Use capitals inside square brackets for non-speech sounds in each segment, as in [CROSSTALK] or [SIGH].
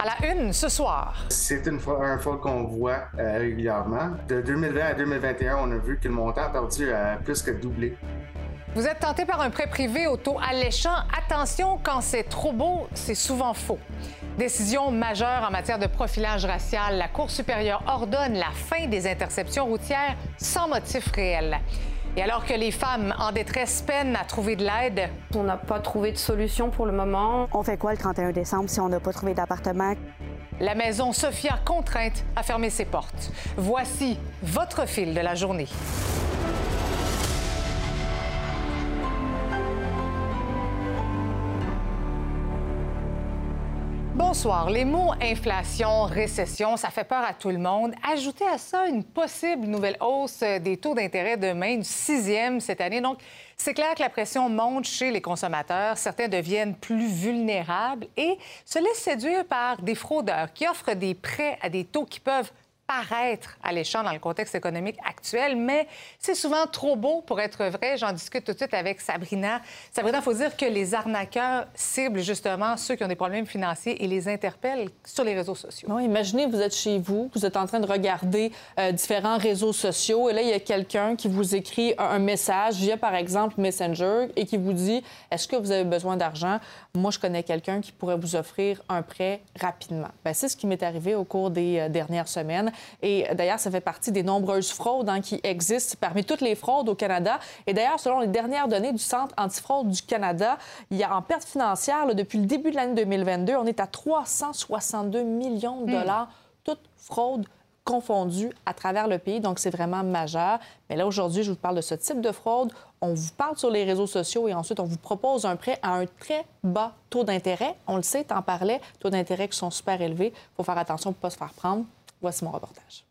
À la une ce soir. C'est une un fraude qu'on voit euh, régulièrement. De 2020 à 2021, on a vu que le montant a perdu à plus que doublé. Vous êtes tenté par un prêt privé au taux alléchant. Attention, quand c'est trop beau, c'est souvent faux. Décision majeure en matière de profilage racial. La Cour supérieure ordonne la fin des interceptions routières sans motif réel. Et alors que les femmes en détresse peinent à trouver de l'aide, on n'a pas trouvé de solution pour le moment. On fait quoi le 31 décembre si on n'a pas trouvé d'appartement? La maison Sophia contrainte à fermer ses portes. Voici votre fil de la journée. Bonsoir. Les mots inflation, récession, ça fait peur à tout le monde. Ajoutez à ça une possible nouvelle hausse des taux d'intérêt demain, une sixième cette année. Donc, c'est clair que la pression monte chez les consommateurs. Certains deviennent plus vulnérables et se laissent séduire par des fraudeurs qui offrent des prêts à des taux qui peuvent paraître alléchant dans le contexte économique actuel, mais c'est souvent trop beau pour être vrai. J'en discute tout de suite avec Sabrina. Sabrina, il faut dire que les arnaqueurs ciblent justement ceux qui ont des problèmes financiers et les interpellent sur les réseaux sociaux. imaginez, vous êtes chez vous, vous êtes en train de regarder euh, différents réseaux sociaux et là, il y a quelqu'un qui vous écrit un message via, par exemple, Messenger et qui vous dit, est-ce que vous avez besoin d'argent? Moi, je connais quelqu'un qui pourrait vous offrir un prêt rapidement. Ben, c'est ce qui m'est arrivé au cours des euh, dernières semaines. Et d'ailleurs, ça fait partie des nombreuses fraudes hein, qui existent parmi toutes les fraudes au Canada. Et d'ailleurs, selon les dernières données du Centre antifraude du Canada, il y a en perte financière, depuis le début de l'année 2022, on est à 362 millions de hmm. dollars, toutes fraudes confondues à travers le pays. Donc, c'est vraiment majeur. Mais là, aujourd'hui, je vous parle de ce type de fraude. On vous parle sur les réseaux sociaux et ensuite, on vous propose un prêt à un très bas taux d'intérêt. On le sait, t'en parlais, taux d'intérêt qui sont super élevés. Il faut faire attention pour ne pas se faire prendre. Voici mon reportage.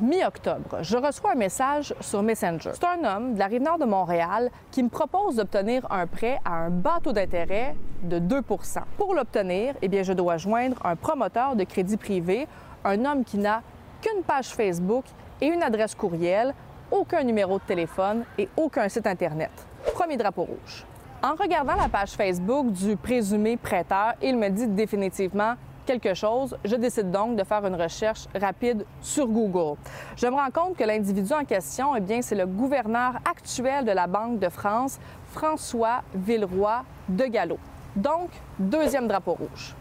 Mi-octobre, je reçois un message sur Messenger. C'est un homme de la rive nord de Montréal qui me propose d'obtenir un prêt à un bas taux d'intérêt de 2% Pour l'obtenir, eh bien, je dois joindre un promoteur de crédit privé, un homme qui n'a qu'une page Facebook et une adresse courriel, aucun numéro de téléphone et aucun site Internet. Premier drapeau rouge. En regardant la page Facebook du présumé prêteur, il me dit définitivement quelque chose, je décide donc de faire une recherche rapide sur Google. Je me rends compte que l'individu en question, eh bien, c'est le gouverneur actuel de la Banque de France, François Villeroy de Gallo. Donc, deuxième drapeau rouge.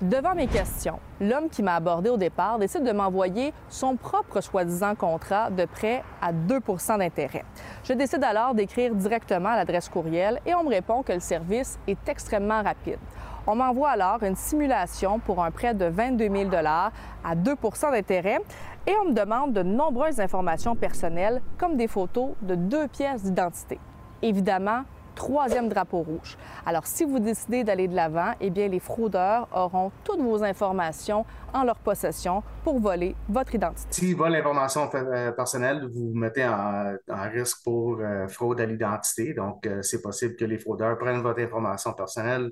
Devant mes questions, l'homme qui m'a abordé au départ décide de m'envoyer son propre soi-disant contrat de prêt à 2% d'intérêt. Je décide alors d'écrire directement à l'adresse courriel et on me répond que le service est extrêmement rapide. On m'envoie alors une simulation pour un prêt de 22 000 à 2% d'intérêt et on me demande de nombreuses informations personnelles comme des photos de deux pièces d'identité. Évidemment, troisième drapeau rouge. Alors, si vous décidez d'aller de l'avant, eh bien, les fraudeurs auront toutes vos informations en leur possession pour voler votre identité. S'ils volent l'information euh, personnelle, vous vous mettez en, risque pour euh, fraude à l'identité. Donc, euh, c'est possible que les fraudeurs prennent votre information personnelle,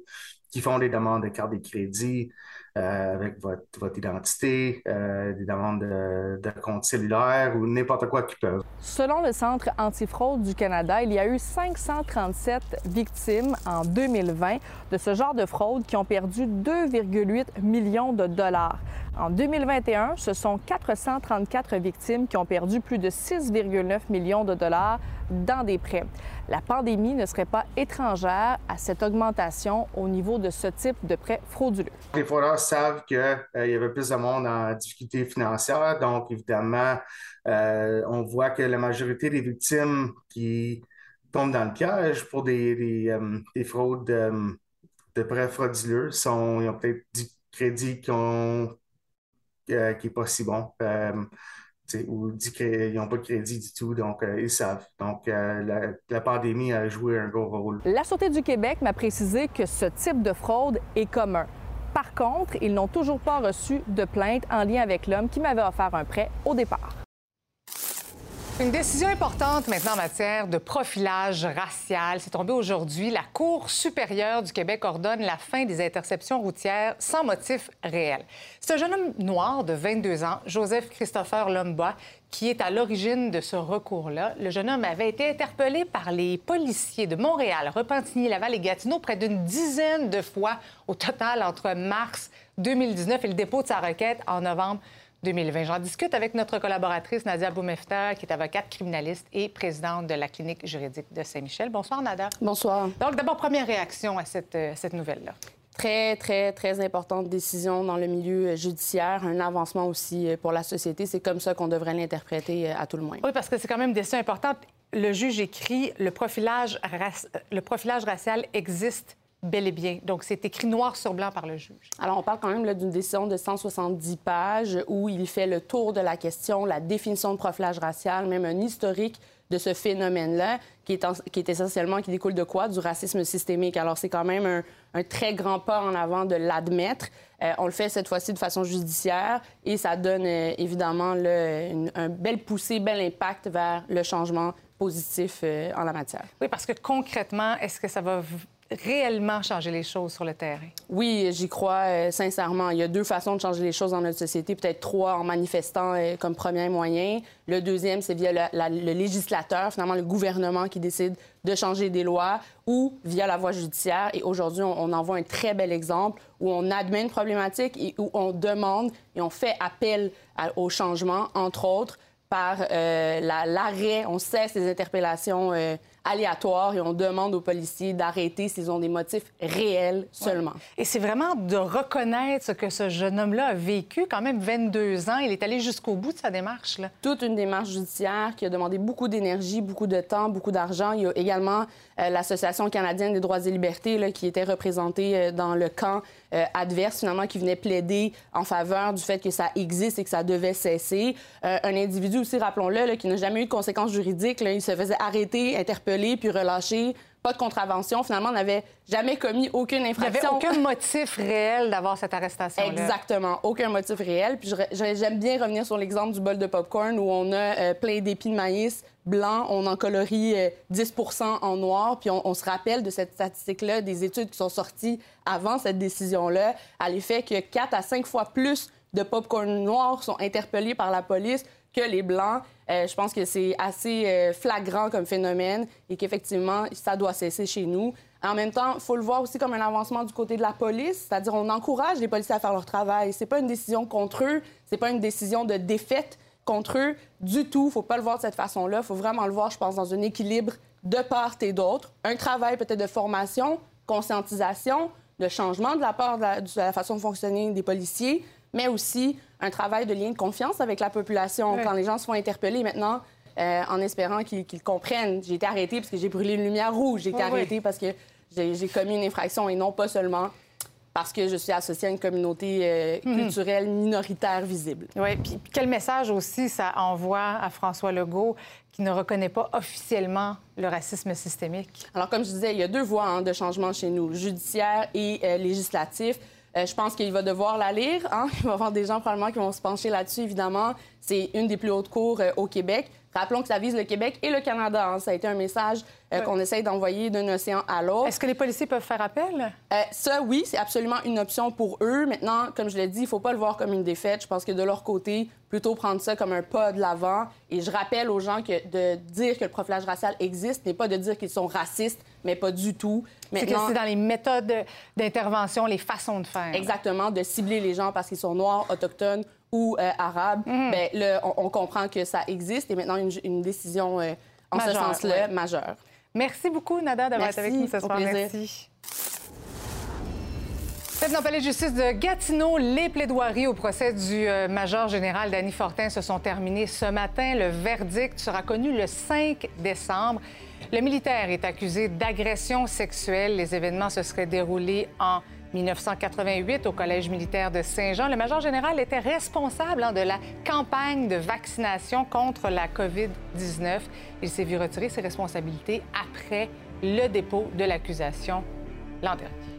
qui font des demandes de carte de crédit euh, avec votre, identité, euh, des demandes de, de compte cellulaire ou n'importe quoi qu'ils peuvent. Selon le Centre antifraude du Canada, il y a eu 537 victimes en 2020 de ce genre de fraude qui ont perdu 2,8 millions de dollars. En 2021, ce sont 434 victimes qui ont perdu plus de 6,9 millions de dollars dans des prêts. La pandémie ne serait pas étrangère à cette augmentation au niveau de ce type de prêts frauduleux. Les fraudeurs savent qu'il euh, y avait plus de monde en difficulté financière, donc évidemment, euh, on voit que la majorité des victimes qui tombent dans le piège pour des, euh, fraudes de prêts frauduleux sont, ils ont peut-être du crédit euh, qui n'est pas si bon. Euh, ou dit qu'ils n'ont pas de crédit du tout, donc euh, ils savent. Donc la, la, pandémie a joué un gros rôle. La Sûreté du Québec m'a précisé que ce type de fraude est commun. Par contre, ils n'ont toujours pas reçu de plainte en lien avec l'homme qui m'avait offert un prêt au départ. Une décision importante maintenant en matière de profilage racial. C'est tombé aujourd'hui. La Cour supérieure du Québec ordonne la fin des interceptions routières sans motif réel. C'est un jeune homme noir de 22 ans, Joseph Christopher Lomba, qui est à l'origine de ce recours-là. Le jeune homme avait été interpellé par les policiers de Montréal, Repentigny, Laval et Gatineau près d'une dizaine de fois au total entre mars 2019 et le dépôt de sa requête en novembre 2020. J'en discute avec notre collaboratrice Nadia Boumefta, qui est avocate criminaliste et présidente de la clinique juridique de Saint-Michel. Bonsoir, Nadia. Bonsoir. Donc, d'abord, première réaction à cette, euh, cette nouvelle-là. Très, très, très importante décision dans le milieu judiciaire, un avancement aussi euh, pour la société. C'est comme ça qu'on devrait l'interpréter euh, à tout le moins. Oui, parce que c'est quand même une décision importante. Le juge écrit le profilage, le profilage racial existe bel et bien. Donc, c'est écrit noir sur blanc par le juge. Alors, on parle quand même d'une décision de 170 pages où il fait le tour de la question, la définition de profilage racial, même un historique de ce phénomène-là, qui est, qui est essentiellement, qui découle de quoi? Du racisme systémique. Alors, c'est quand même un, un, très grand pas en avant de l'admettre. Euh, on le fait cette fois-ci de façon judiciaire et ça donne euh, évidemment le, un bel poussé, bel impact vers le changement positif euh, en la matière. Oui, parce que concrètement, est-ce que ça va réellement changer les choses sur le terrain? Oui, j'y crois euh, sincèrement. Il y a deux façons de changer les choses dans notre société, peut-être trois en manifestant euh, comme premier moyen. Le deuxième, c'est via le législateur, finalement le gouvernement qui décide de changer des lois ou via la voie judiciaire. Et aujourd'hui, on, en voit un très bel exemple où on admet une problématique et où on demande et on fait appel au changement, entre autres, par euh, l'arrêt, on cesse les interpellations aléatoire et on demande aux policiers d'arrêter s'ils ont des motifs réels seulement. Et c'est vraiment de reconnaître ce que ce jeune homme-là a vécu, quand même 22 ans. Il est allé jusqu'au bout de sa démarche. Là. Toute une démarche judiciaire qui a demandé beaucoup d'énergie, beaucoup de temps, beaucoup d'argent. Il y a également euh, l'Association canadienne des droits et libertés là, qui était représentée euh, dans le camp euh, adverse, finalement, qui venait plaider en faveur du fait que ça existe et que ça devait cesser. un individu aussi, rappelons-le, qui n'a jamais eu de conséquences juridiques, là, il se faisait arrêter, interpeller, puis relâcher pas de contravention. Finalement, on n'avait jamais commis aucune infraction. Il n'y avait aucun motif réel d'avoir cette arrestation -là. Exactement, aucun motif réel. Puis j'aime bien revenir sur l'exemple du bol de popcorn où on a plein d'épis de maïs blancs, on en colorie 10% en noir. Puis on, se rappelle de cette statistique-là, des études qui sont sorties avant cette décision-là, à l'effet que 4 à 5 fois plus de popcorn noirs sont interpellés par la police que les blancs. Euh, je pense que c'est assez euh, flagrant comme phénomène et qu'effectivement, ça doit cesser chez nous. En même temps, il faut le voir aussi comme un avancement du côté de la police, c'est-à-dire on encourage les policiers à faire leur travail. C'est pas une décision contre eux, c'est pas une décision de défaite contre eux du tout. faut pas le voir de cette façon-là. Il faut vraiment le voir, je pense, dans un équilibre de part et d'autre. Un travail peut-être de formation, conscientisation, de changement de la part de la façon de fonctionner des policiers, mais aussi un travail de lien de confiance avec la population. Quand les gens se font interpeller maintenant, euh, en espérant qu'ils comprennent. J'ai été arrêtée parce que j'ai brûlé une lumière rouge. J'ai été arrêtée parce que j'ai commis une infraction et non pas seulement parce que je suis associée à une communauté euh, mhm. culturelle minoritaire visible. Oui, puis quel message aussi ça envoie à François Legault qui ne reconnaît pas officiellement le racisme systémique? Alors, comme je disais, il y a deux voies hein, de changement chez nous, judiciaire et euh, législatif. Euh, je pense qu'il va devoir la lire. Hein. [LAUGHS] Il va y avoir des gens probablement qui vont se pencher là-dessus, évidemment. C'est une des plus hautes cours euh, au Québec. Rappelons que ça vise le Québec et le Canada. Hein. Ça a été un message euh, qu'on essaye d'envoyer d'un océan à l'autre. Est-ce que les policiers peuvent faire appel? ça, oui, c'est absolument une option pour eux. Maintenant, comme je l'ai dit, il ne faut pas le voir comme une défaite. Je pense que de leur côté, plutôt prendre ça comme un pas de l'avant. Et je rappelle aux gens que de dire que le profilage racial existe n'est pas de dire qu'ils sont racistes, mais pas du tout. C'est que c'est dans les méthodes d'intervention, les façons de faire. Exactement, de cibler les gens parce qu'ils sont noirs, autochtones ou euh, arabes. Mhm. Bien, on, comprend que ça existe et maintenant une, décision euh, en ce sens-là majeure. Merci beaucoup, Nada, d'avoir été avec nous ce soir. Merci. Faites dans le palais de justice de Gatineau, les plaidoiries au procès du euh, major général Danny Fortin se sont terminées ce matin. Le verdict sera connu le 5 décembre. Le militaire est accusé d'agression sexuelle. Les événements se seraient déroulés en 1988 au Collège militaire de Saint-Jean. Le major général était responsable hein, de la campagne de vaccination contre la COVID-19. Il s'est vu retirer ses responsabilités après le dépôt de l'accusation l'an dernier.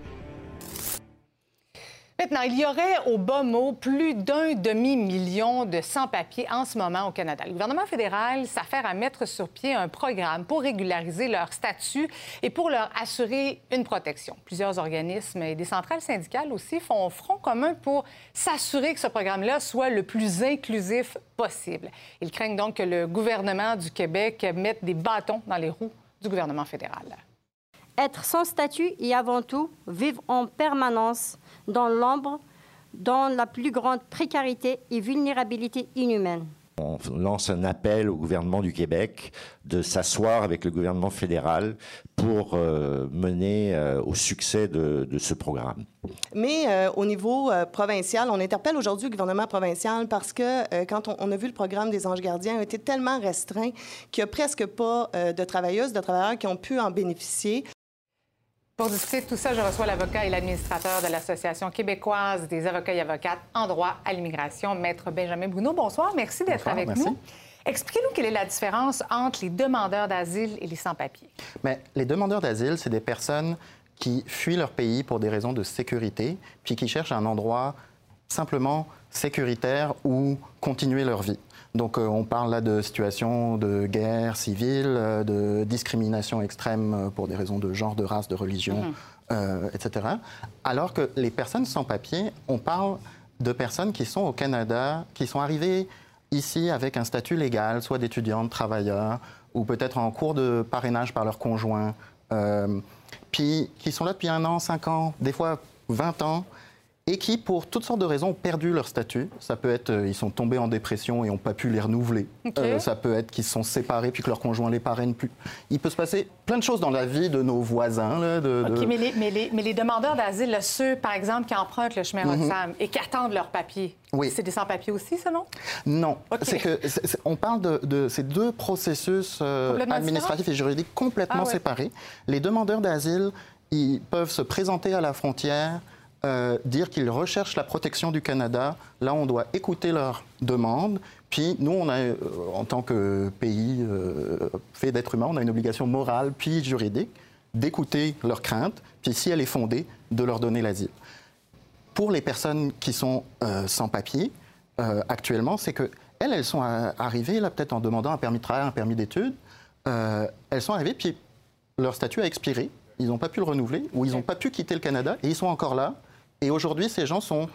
Maintenant, il y aurait au bas mot plus d'un demi-million de sans-papiers en ce moment au Canada. Le gouvernement fédéral s'affaire à mettre sur pied un programme pour régulariser leur statut et pour leur assurer une protection. Plusieurs organismes et des centrales syndicales aussi font front commun pour s'assurer que ce programme-là soit le plus inclusif possible. Ils craignent donc que le gouvernement du Québec mette des bâtons dans les roues du gouvernement fédéral. Être sans statut et avant tout vivre en permanence dans l'ombre dans la plus grande précarité et vulnérabilité inhumaine. On lance un appel au gouvernement du Québec de s'asseoir avec le gouvernement fédéral pour euh, mener euh, au succès de, ce programme. Mais euh, au niveau provincial, on interpelle aujourd'hui le gouvernement provincial parce que quand on, a vu le programme des anges gardiens, a été tellement restreint qu'il n'y a presque pas de travailleuses, de travailleurs qui ont pu en bénéficier. Pour discuter de tout ça, je reçois l'avocat et l'administrateur de l'Association québécoise des avocats et avocates en droit à l'immigration, Maître Benjamin Bruno. Bonsoir, merci d'être avec nous. Expliquez-nous quelle est la différence entre les demandeurs d'asile et les sans-papiers. Mais les demandeurs d'asile, c'est des personnes qui fuient leur pays pour des raisons de sécurité, puis qui cherchent un endroit simplement sécuritaire où continuer leur vie. Donc euh, on parle là de situations de guerre civile, euh, de discrimination extrême euh, pour des raisons de genre, de race, de religion, mhm. etc. Alors que les personnes sans papier, on parle de personnes qui sont au Canada, qui sont arrivées ici avec un statut légal, soit d'étudiants, travailleurs, ou peut-être en cours de parrainage par leur conjoint, puis qui sont là depuis un an, cinq ans, des fois 20 ans, et qui, pour toutes sortes de raisons, ont perdu leur statut. Ça peut être euh, ils sont tombés en dépression et n'ont pas pu les renouveler. Euh, ça peut être qu'ils se sont séparés puis que leur conjoint les parraine plus. Il peut se passer plein de choses dans la vie de nos voisins. Là, de, Mais, les, mais, les, mais, les, demandeurs d'asile, ceux, par exemple, qui empruntent le chemin mm et qui attendent leur papier, oui. c'est des sans-papiers aussi, ça, non? Non. C'est que on parle de, ces deux processus euh, administratifs et juridiques complètement ah séparés. Les demandeurs d'asile, ils peuvent se présenter à la frontière euh, dire qu'ils recherchent la protection du Canada. Là, on doit écouter leurs demandes. Puis nous, on a, euh, en tant que pays euh, fait d'êtres humains, on a une obligation morale puis juridique d'écouter leurs craintes, puis si elle est fondée, de leur donner l'asile. Pour les personnes qui sont sans papier, actuellement, c'est que elles, elles sont arrivées là peut-être en demandant un permis de travail, un permis d'études. elles sont arrivées, puis leur statut a expiré. Ils n'ont pas pu le renouveler ou ils n'ont pas pu quitter le Canada et ils sont encore là et aujourd'hui, ces gens sont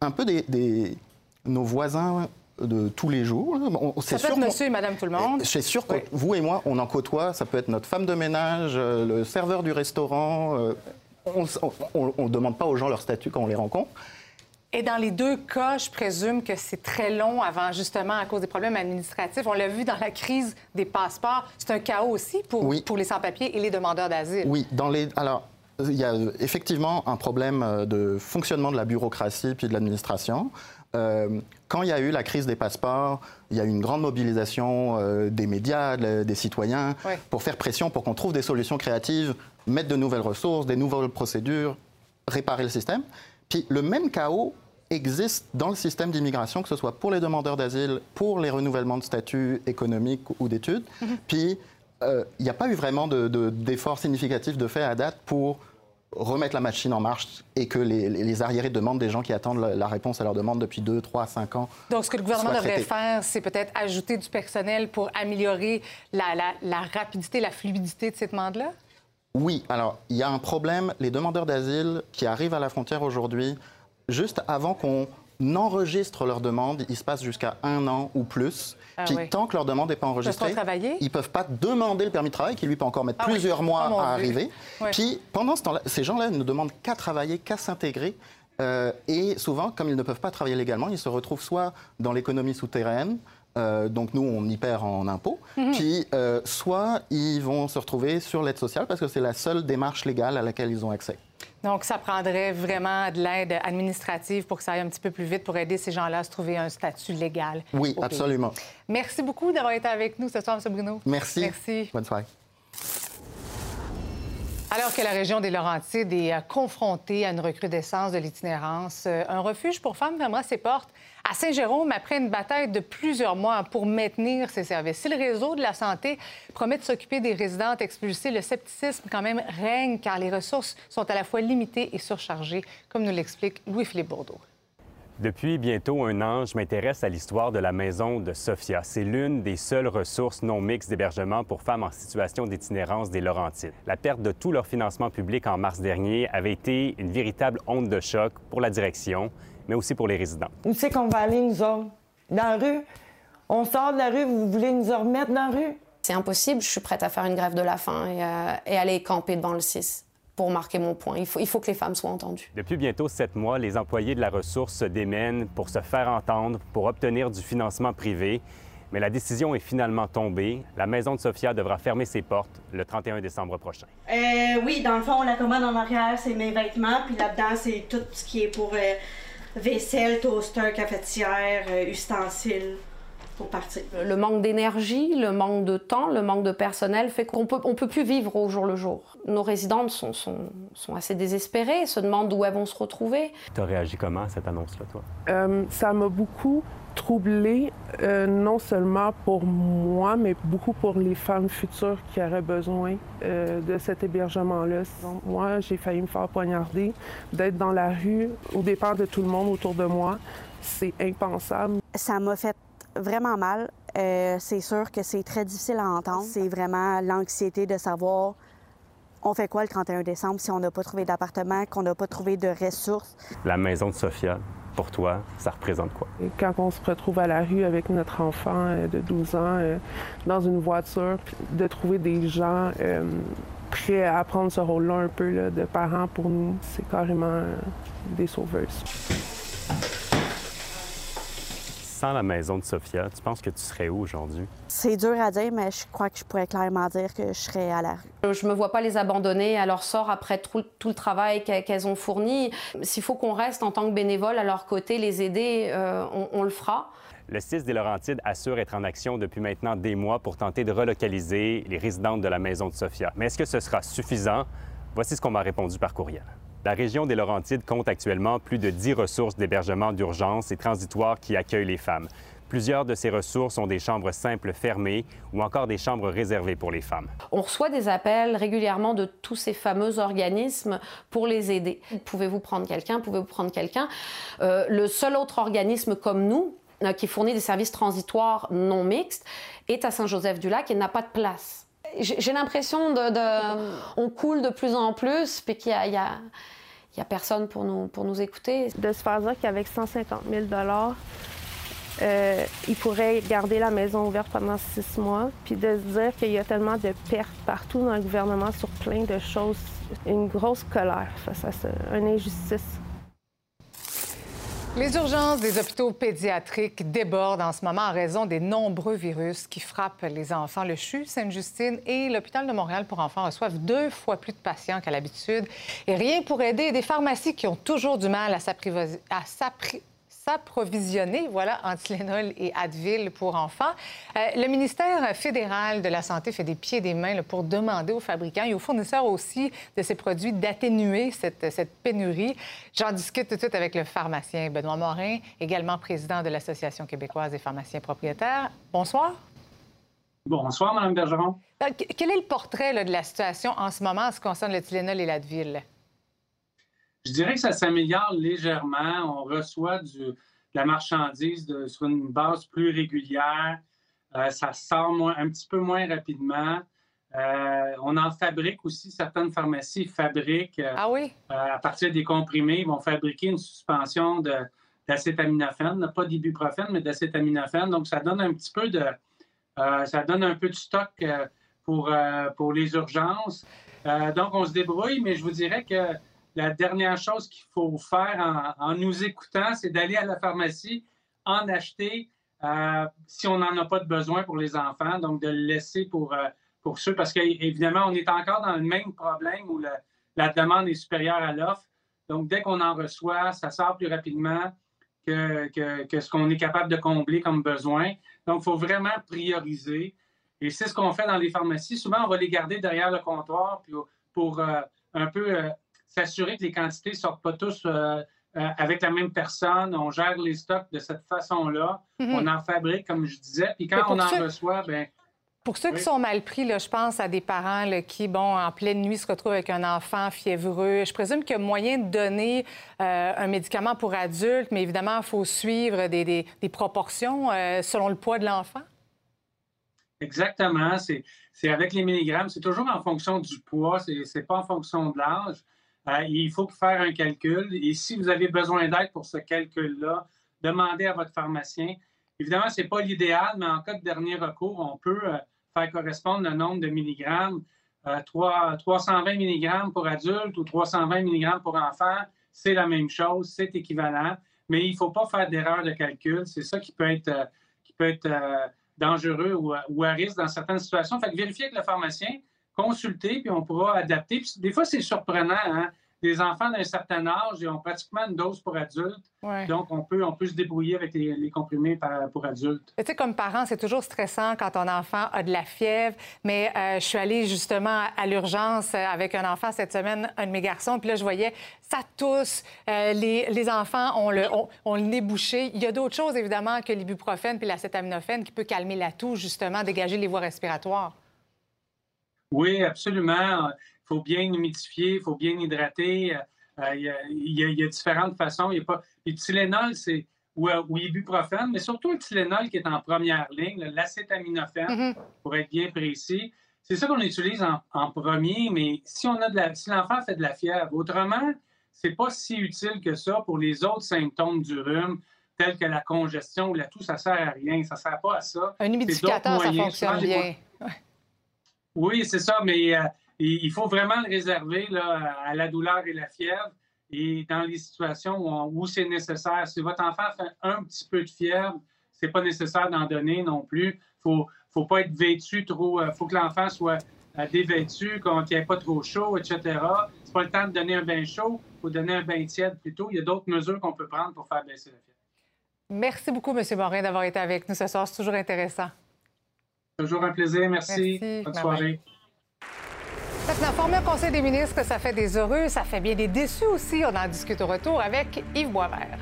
un peu des, nos voisins de tous les jours. C'est sûr monsieur et madame tout le monde. C'est sûr que vous et moi, on en côtoie. Ça peut être notre femme de ménage, euh, le serveur du restaurant. Euh, on ne demande pas aux gens leur statut quand on les rencontre. Et dans les deux cas, je présume que c'est très long avant, justement, à cause des problèmes administratifs. On l'a vu dans la crise des passeports. C'est un chaos aussi pour, pour les sans-papiers et les demandeurs d'asile. Oui, dans les... alors, il y a effectivement un problème euh, de fonctionnement de la bureaucratie puis de l'administration. Euh, quand il y a eu la crise des passeports, il y a eu une grande mobilisation euh, des médias, des citoyens, pour faire pression pour qu'on trouve des solutions créatives, mettre de nouvelles ressources, des nouvelles procédures, réparer le système. Puis le même chaos existe dans le système d'immigration, que ce soit pour les demandeurs d'asile, pour les renouvellements de statut économique ou d'études. Mm-hmm. Puis il n'y a pas eu vraiment d'efforts de, significatifs de fait à date pour remettre la machine en marche et que les, arriérés demandent des gens qui attendent la, réponse à leur demande depuis 2, 3, 5 ans. Donc, ce que le gouvernement devrait faire, c'est peut-être ajouter du personnel pour améliorer la, la rapidité, la fluidité de cette demande-là? Oui. Alors, il y a un problème. Les demandeurs d'asile qui arrivent à la frontière aujourd'hui, juste avant qu'on n'enregistrent leur demande, il se passe jusqu'à un an ou plus. Ah puis tant que leur demande n'est pas enregistrée, ils ne peuvent pas demander le permis de travail qui lui peut encore mettre ah plusieurs mois oh à arriver. Puis pendant ce temps-là, ces gens-là ne demandent qu'à travailler, qu'à s'intégrer. Euh, et souvent, comme ils ne peuvent pas travailler légalement, ils se retrouvent soit dans l'économie souterraine, euh, donc nous, on y perd en impôts. Mhm. Puis, euh, soit ils vont se retrouver sur l'aide sociale parce que c'est la seule démarche légale à laquelle ils ont accès. Donc, ça prendrait vraiment de l'aide administrative pour que ça aille un petit peu plus vite pour aider ces gens-là à se trouver un statut légal. Oui, absolument. Merci beaucoup d'avoir été avec nous ce soir, M. Bruno. Merci. Merci. Bonne soirée. Alors que la région des Laurentides est euh, confrontée à une recrudescence de l'itinérance, euh, un refuge pour femmes fermera ses portes à Saint-Jérôme après une bataille de plusieurs mois pour maintenir ses services. Si le réseau de la santé promet de s'occuper des résidentes expulsées, le scepticisme quand même règne car les ressources sont à la fois limitées et surchargées, comme nous l'explique Louis-Philippe Bourdeau. Depuis bientôt un an, je m'intéresse à l'histoire de la maison de Sophia. C'est l'une des seules ressources non mixtes d'hébergement pour femmes en situation d'itinérance des Laurentides. La perte de tout leur financement public en mars dernier avait été une véritable onde de choc pour la direction, mais aussi pour les résidents. Où c'est qu'on va aller, nous autres? Dans la rue? On sort de la rue, vous voulez nous remettre dans la rue? C'est impossible, je suis prête à faire une grève de la faim et, euh, et aller camper devant le 6 pour marquer mon point. Il faut, il faut que les femmes soient entendues. Depuis bientôt sept mois, les employés de la ressource se démènent pour se faire entendre, pour obtenir du financement privé. Mais la décision est finalement tombée. La maison de Sophia devra fermer ses portes le 31 décembre prochain. Euh, oui, dans le fond, la commande en arrière, c'est mes vêtements, puis là-dedans, c'est tout ce qui est pour euh, vaisselle, toaster, cafetière, euh, ustensiles. Pour partir. Le manque d'énergie, le manque de temps, le manque de personnel fait qu'on peut, on peut plus vivre au jour le jour. Nos résidentes sont, sont, sont assez désespérées, se demandent où elles vont se retrouver. Tu as réagi comment à cette annonce-là, toi? Euh, ça m'a beaucoup troublée, euh, non seulement pour moi, mais beaucoup pour les femmes futures qui auraient besoin euh, de cet hébergement-là. Moi, j'ai failli me faire poignarder. D'être dans la rue, au départ de tout le monde autour de moi, c'est impensable. Ça m'a fait vraiment mal. Euh, c'est sûr que c'est très difficile à entendre. C'est vraiment l'anxiété de savoir on fait quoi le 31 décembre si on n'a pas trouvé d'appartement, qu'on n'a pas trouvé de ressources. La maison de Sophia, pour toi, ça représente quoi? Quand on se retrouve à la rue avec notre enfant euh, de 12 ans euh, dans une voiture, de trouver des gens euh, prêts à prendre ce rôle-là un peu là, de parents pour nous, c'est carrément des sauveuses. Sans la maison de Sophia, tu penses que tu serais où aujourd'hui? C'est dur à dire, mais je crois que je pourrais clairement dire que je serais à la rue. Je me vois pas les abandonner à leur sort après tout, tout le travail qu'e- qu'elles ont fourni. S'il faut qu'on reste en tant que bénévole à leur côté, les aider, euh, on, on le fera. Le 6 des Laurentides assure être en action depuis maintenant des mois pour tenter de relocaliser les résidentes de la maison de Sophia. Mais est-ce que ce sera suffisant? Voici ce qu'on m'a répondu par courriel. La région des Laurentides compte actuellement plus de 10 ressources d'hébergement d'urgence et transitoires qui accueillent les femmes. Plusieurs de ces ressources ont des chambres simples fermées ou encore des chambres réservées pour les femmes. On reçoit des appels régulièrement de tous ces fameux organismes pour les aider. Pouvez-vous prendre quelqu'un? Pouvez-vous prendre quelqu'un? Euh, le seul autre organisme comme nous, euh, qui fournit des services transitoires non mixtes, est à Saint-Joseph-du-Lac et n'a pas de place. J'ai l'impression de, On coule de plus en plus, puis qu'il y a... il y a- il y a personne pour nous, pour nous écouter. De se faire dire qu'avec 150 000 euh, il pourrait garder la maison ouverte pendant six mois, puis de se dire qu'il y a tellement de pertes partout dans le gouvernement sur plein de choses, une grosse colère face à ça, une injustice. Les urgences des hôpitaux pédiatriques débordent en ce moment en raison des nombreux virus qui frappent les enfants. Le CHU Sainte-Justine et l'hôpital de Montréal pour enfants reçoivent deux fois plus de patients qu'à l'habitude. Et rien pour aider des pharmacies qui ont toujours du mal à s'apprivoiser- s'approvisionner voilà, en Tylenol et Advil pour enfants. Euh, le ministère fédéral de la Santé fait des pieds et des mains là, pour demander aux fabricants et aux fournisseurs aussi de ces produits d'atténuer cette, cette pénurie. J'en discute tout de suite avec le pharmacien Benoît Morin, également président de l'Association québécoise des pharmaciens propriétaires. Bonsoir. Bonsoir, Mme Bergeron. Euh, que- Quel est le portrait là, de la situation en ce moment en ce qui concerne le Tylenol et l'Advil? Je dirais que ça s'améliore légèrement. On reçoit du- de la marchandise de- sur une base plus régulière. Euh, ça sort moins- un petit peu moins rapidement. Euh, on en fabrique aussi, certaines pharmacies fabriquent euh, Ah oui? à partir des comprimés, ils vont fabriquer une suspension de- d'acétaminophène, pas d'ibuprofène, mais d'acétaminophène. Donc, ça donne un petit peu de, ça donne un peu de stock pour, pour les urgences. Donc, on se débrouille, mais je vous dirais que la dernière chose qu'il faut faire en, nous écoutant, c'est d'aller à la pharmacie, en acheter euh, si on n'en a pas de besoin pour les enfants, donc de le laisser pour, euh, pour ceux, parce qu'évidemment, on est encore dans le même problème où la, demande est supérieure à l'offre. Donc, dès qu'on en reçoit, ça sort plus rapidement que, que, ce qu'on est capable de combler comme besoin. Donc, il faut vraiment prioriser. Et c'est ce qu'on fait dans les pharmacies. Souvent, on va les garder derrière le comptoir pour euh, un peu s'assurer que les quantités ne sortent pas tous euh, euh, avec la même personne. On gère les stocks de cette façon-là. Mhm. On en fabrique, comme je disais. Puis quand on en ceux- reçoit, ben Pour ceux Oui. qui sont mal pris, là, je pense à des parents là, qui, bon, en pleine nuit, se retrouvent avec un enfant fiévreux. Je présume qu'il y a moyen de donner euh, un médicament pour adultes, mais évidemment, il faut suivre des, des- des proportions selon le poids de l'enfant. Exactement. C'est avec les milligrammes. C'est toujours en fonction du poids. C'est n'est pas en fonction de l'âge. Euh, il faut faire un calcul. Et si vous avez besoin d'aide pour ce calcul-là, demandez à votre pharmacien. Évidemment, ce n'est pas l'idéal, mais en cas de dernier recours, on peut euh, faire correspondre le nombre de milligrammes euh, 3, 320 mg pour adultes ou 320 mg pour enfants, c'est la même chose, c'est équivalent, mais il ne faut pas faire d'erreur de calcul. C'est ça qui peut être, euh, qui peut être dangereux ou, ou, à risque dans certaines situations. Fait que vérifier avec le pharmacien, consulter, puis on pourra adapter. Puis des fois, c'est surprenant. Hein? des enfants d'un certain âge, ils ont pratiquement une dose pour adultes. Donc, on peut, on peut se débrouiller avec les, comprimés pour adultes. Tu sais, comme parent, c'est toujours stressant quand ton enfant a de la fièvre. Mais euh, je suis allée justement à l'urgence avec un enfant cette semaine, un de mes garçons. Puis là, je voyais, ça tousse. Euh, les, les, enfants ont le, ont, le nez bouché. Il y a d'autres choses, évidemment, que l'ibuprofène puis l'acétaminophène qui peut calmer la toux, justement, dégager les voies respiratoires. Oui, absolument faut bien humidifier, il faut bien hydrater. Euh, il, y a, différentes façons. Il y a pas... le Tylenol, c'est ou, ou, ibuprofène, mais surtout le Tylenol qui est en première ligne, l'acétaminophène, mm-hmm. pour être bien précis. C'est ça qu'on utilise en, premier, mais si on a de la, si l'enfant fait de la fièvre, autrement, c'est pas si utile que ça pour les autres symptômes du rhume, tels que la congestion ou la toux, ça sert à rien, ça sert pas à ça. Un humidificateur, ça fonctionne bien. Oui, c'est ça, mais euh, il faut vraiment le réserver là, à la douleur et la fièvre. Et dans les situations où, c'est nécessaire, si votre enfant fait un petit peu de fièvre, c'est pas nécessaire d'en donner non plus. Faut, faut pas être vêtu trop. Il euh, faut que l'enfant soit euh, dévêtu, qu'il n'y ait pas trop chaud, etc. C'est pas le temps de donner un bain chaud. Il faut donner un bain tiède plutôt. Il y a d'autres mesures qu'on peut prendre pour faire baisser la fièvre. Merci beaucoup, M. Morin, d'avoir été avec nous ce soir. C'est toujours intéressant. Toujours un plaisir. Merci. Bonne soirée. Faites informer au Conseil des ministres que ça fait des heureux, ça fait bien des déçus aussi. On en discute au retour avec Yves Boisvert.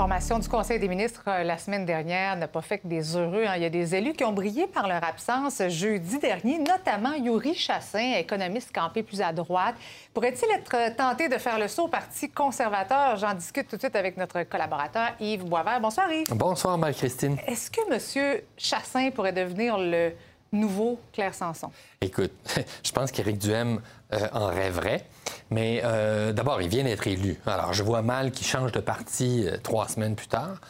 Formation du Conseil des ministres euh, la semaine dernière n'a pas fait que des heureux. Hein. Il y a des élus qui ont brillé par leur absence jeudi dernier, notamment Yuri Chassin, économiste campé plus à droite. Pourrait-il être tenté de faire le saut au Parti conservateur? J'en discute tout de suite avec notre collaborateur Yves Boisvert. Bonsoir Yves. Bonsoir Marie-Christine. Est-ce que M. Chassin pourrait devenir le nouveau Claire Sanson? Écoute, [LAUGHS] je pense qu'Éric Duhem euh, en rêverait. Mais euh, d'abord, il vient d'être élu. Alors, je vois mal qu'il change de parti euh, trois semaines plus tard.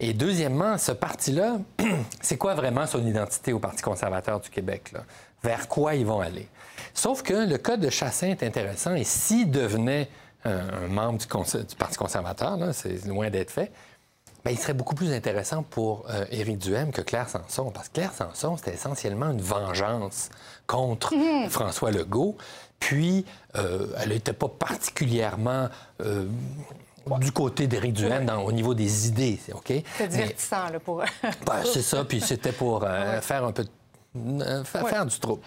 Et deuxièmement, ce parti-là, [CLEARS THROAT] c'est quoi vraiment son identité au Parti conservateur du Québec? Vers quoi ils vont aller? Sauf que le cas de Chassin est intéressant et s'il devenait un, membre du, Parti conservateur, c'est loin d'être fait, ben, il serait beaucoup plus intéressant pour Éric Duhem que Claire Sanson, parce que Claire Sanson, c'était essentiellement une vengeance contre mmh. François Legault. Puis, euh, elle n'était pas particulièrement euh, du côté d'Éric Duhaime au niveau des idées, OK? C'est divertissant, là, pour... [LAUGHS] Ben, c'est ça, puis c'était pour euh, faire un peu... faire, du trouble.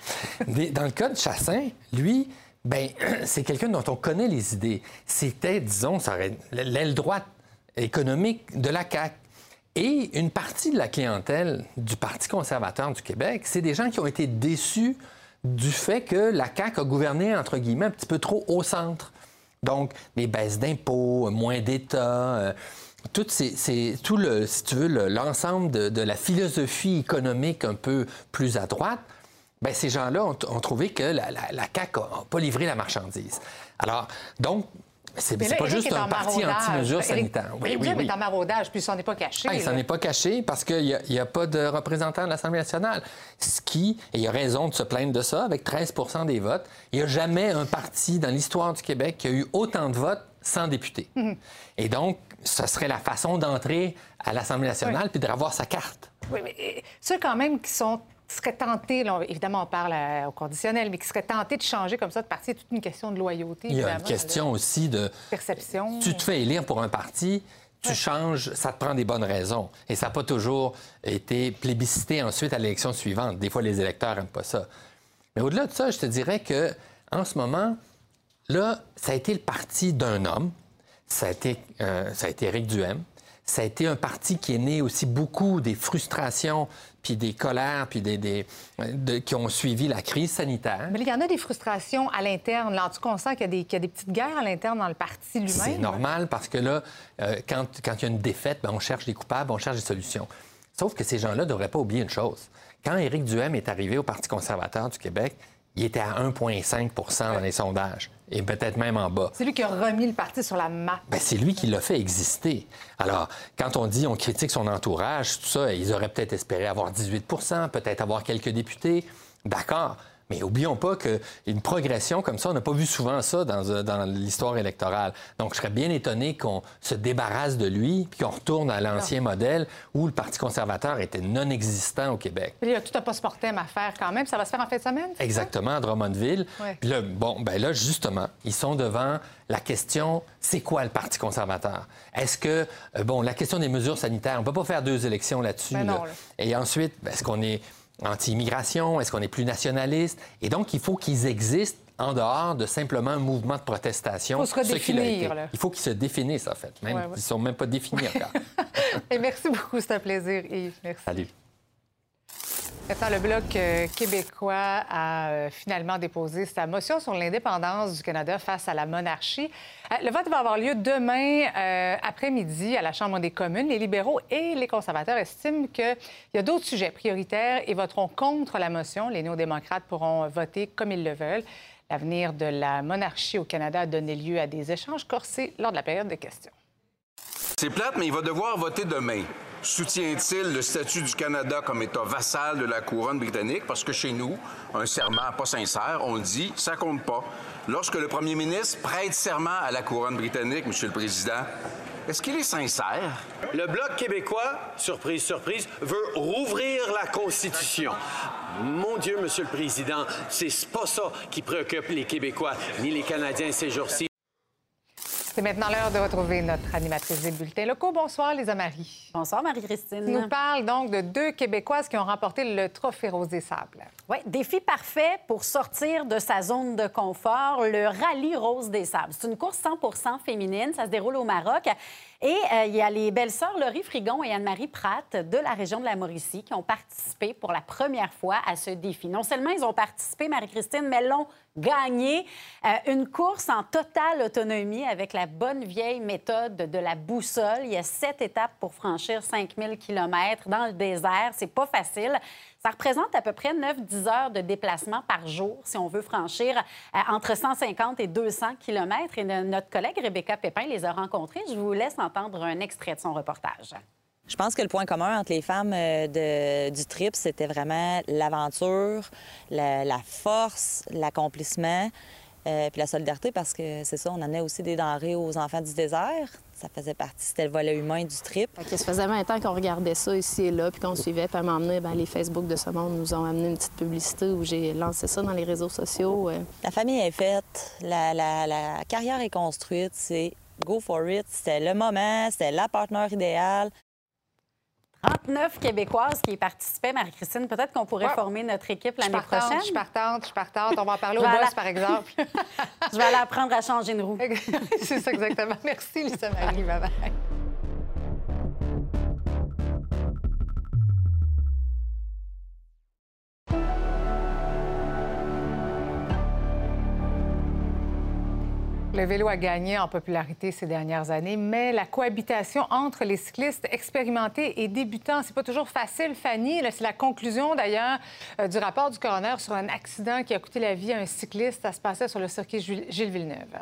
Dans le cas de Chassin, lui, ben, [CLEARS THROAT] c'est quelqu'un dont on connaît les idées. C'était, disons, l'aile droite économique de la CAQ. Et une partie de la clientèle du Parti conservateur du Québec, c'est des gens qui ont été déçus du fait que la CAQ a gouverné, entre guillemets, un petit peu trop au centre. Donc, les baisses d'impôts, moins d'État, euh, tout, tout le, si tu veux, l'ensemble de, la philosophie économique un peu plus à droite, ben, ces gens-là ont, trouvé que la, la, la CAQ n'a pas livré la marchandise. Alors, donc, c'est pas juste un parti anti-mesures sanitaires. Oui, oui, oui. est en maraudage, puis il s'en est pas caché. Ah, il s'en est pas caché parce qu'il n'y a, pas de représentant de l'Assemblée nationale. Ce qui, et il a raison de se plaindre de ça, avec 13% des votes, il n'y a jamais un parti dans l'histoire du Québec qui a eu autant de votes sans député. Mhm. Et donc, ce serait la façon d'entrer à l'Assemblée nationale puis de revoir sa carte. Oui, mais ceux quand même qui sont qui serait tenté, évidemment, on parle euh, au conditionnel, mais qui serait tenté de changer comme ça de parti, c'est toute une question de loyauté. Il y a une question aussi de. Perception. Tu te fais élire pour un parti, tu changes, ça te prend des bonnes raisons. Et ça n'a pas toujours été plébiscité ensuite à l'élection suivante. Des fois, les électeurs n'aiment pas ça. Mais au-delà de ça, je te dirais que en ce moment, là, ça a été le parti d'un homme. Ça a été, euh, ça a été Éric Duhem. Ça a été un parti qui est né aussi beaucoup des frustrations puis des colères, puis des, qui ont suivi la crise sanitaire. Mais il y en a des frustrations à l'interne. En tout cas, on sent qu'il y, a des petites guerres à l'interne dans le parti lui-même. C'est normal parce que là, euh, quand, quand, il y a une défaite, ben, on cherche des coupables, on cherche des solutions. Sauf que ces gens-là ne devraient pas oublier une chose. Quand Éric Duhem est arrivé au Parti conservateur du Québec, il était à 1,5% dans les sondages, et peut-être même en bas. C'est lui qui a remis le parti sur la map. Ben, c'est lui qui l'a fait exister. Alors, quand on dit on critique son entourage, tout ça, ils auraient peut-être espéré avoir 18% peut-être avoir quelques députés. D'accord. Mais oublions pas qu'une progression comme ça, on n'a pas vu souvent ça dans, dans l'histoire électorale. Donc, je serais bien étonné qu'on se débarrasse de lui puis qu'on retourne à l'ancien modèle où le Parti conservateur était non existant au Québec. Il y a tout un post-mortem à faire quand même. Ça va se faire en fin de semaine? Exactement, à Drummondville. Puis là, bon, ben là, justement, ils sont devant la question, c'est quoi le Parti conservateur? Est-ce que, euh, bon, la question des mesures sanitaires, on ne peut pas faire deux élections là-dessus. Ben là. Et ensuite, ben, est-ce qu'on est anti-immigration? Est-ce qu'on est plus nationaliste? Et donc, il faut qu'ils existent en dehors de simplement un mouvement de protestation. Il faut se redéfinir. Il faut qu'ils se définissent, en fait. Même, Ouais, ouais. Ils ne sont même pas définis encore. [LAUGHS] Et merci beaucoup, c'est un plaisir, Yves. Merci. Salut. Le Bloc euh, québécois a euh, finalement déposé sa motion sur l'indépendance du Canada face à la monarchie. Euh, le vote va avoir lieu demain après-midi à la Chambre des communes. Les libéraux et les conservateurs estiment qu'il y a d'autres sujets prioritaires et voteront contre la motion. Les néo-démocrates pourront voter comme ils le veulent. L'avenir de la monarchie au Canada a donné lieu à des échanges corsés lors de la période de questions. C'est plate, mais il va devoir voter demain. Soutient-il le statut du Canada comme État vassal de la couronne britannique? Parce que chez nous, un serment pas sincère, on dit, ça compte pas. Lorsque le premier ministre prête serment à la couronne britannique, Monsieur le Président, est-ce qu'il est sincère? Le Bloc québécois, surprise, surprise, veut rouvrir la Constitution. Mon Dieu, Monsieur le Président, c'est pas ça qui préoccupe les Québécois ni les Canadiens ces jours-ci. C'est maintenant l'heure de retrouver notre animatrice des bulletins locaux. Bonsoir, Lisa Marie. Bonsoir, Marie-Christine. Tu nous parles donc de deux Québécoises qui ont remporté le Trophée Rose des Sables. Oui, défi parfait pour sortir de sa zone de confort, le Rallye Rose des Sables. C'est une course 100% féminine, ça se déroule au Maroc. Et euh, il y a les belles-sœurs Laurie Frigon et Anne-Marie Pratt de la région de la Mauricie qui ont participé pour la première fois à ce défi. Non seulement ils ont participé, Marie-Christine, mais l'ont gagné. Euh, une course en totale autonomie avec la bonne vieille méthode de la boussole. Il y a sept étapes pour franchir 5000 km dans le désert. C'est pas facile. Ça représente à peu près 9-10 heures de déplacement par jour si on veut franchir euh, entre 150 et 200 km. Et no- notre collègue Rebecca Pépin les a rencontrés. Je vous laisse entendre un extrait de son reportage. Je pense que le point commun entre les femmes euh, du trip, c'était vraiment l'aventure, la, la force, l'accomplissement, euh, puis la solidarité, parce que c'est ça, on amenait aussi des denrées aux enfants du désert. Ça faisait partie, c'était le volet humain du trip. Ça faisait 20 ans qu'on regardait ça ici et là, puis qu'on suivait. Puis à donné, ben, les Facebook de ce monde nous ont amené une petite publicité où j'ai lancé ça dans les réseaux sociaux. euh. La famille est faite, la, la- la carrière est construite, c'est go for it. C'était le moment, c'était la partenaire idéale. 39 Québécoises qui y participaient. Marie-Christine, peut-être qu'on pourrait Ouais. former notre équipe l'année prochaine. Je suis partante, je suis partante. On va en parler au boss, par exemple. [LAUGHS] Je vais aller apprendre à changer une roue. [LAUGHS] C'est ça, exactement. Merci, Lisa Marie. Bye-bye. Le vélo a gagné en popularité ces dernières années, mais la cohabitation entre les cyclistes expérimentés et débutants, c'est pas toujours facile, Fanny. C'est la conclusion d'ailleurs euh, du rapport du coroner sur un accident qui a coûté la vie à un cycliste. Ça se passait sur le circuit Gilles Villeneuve.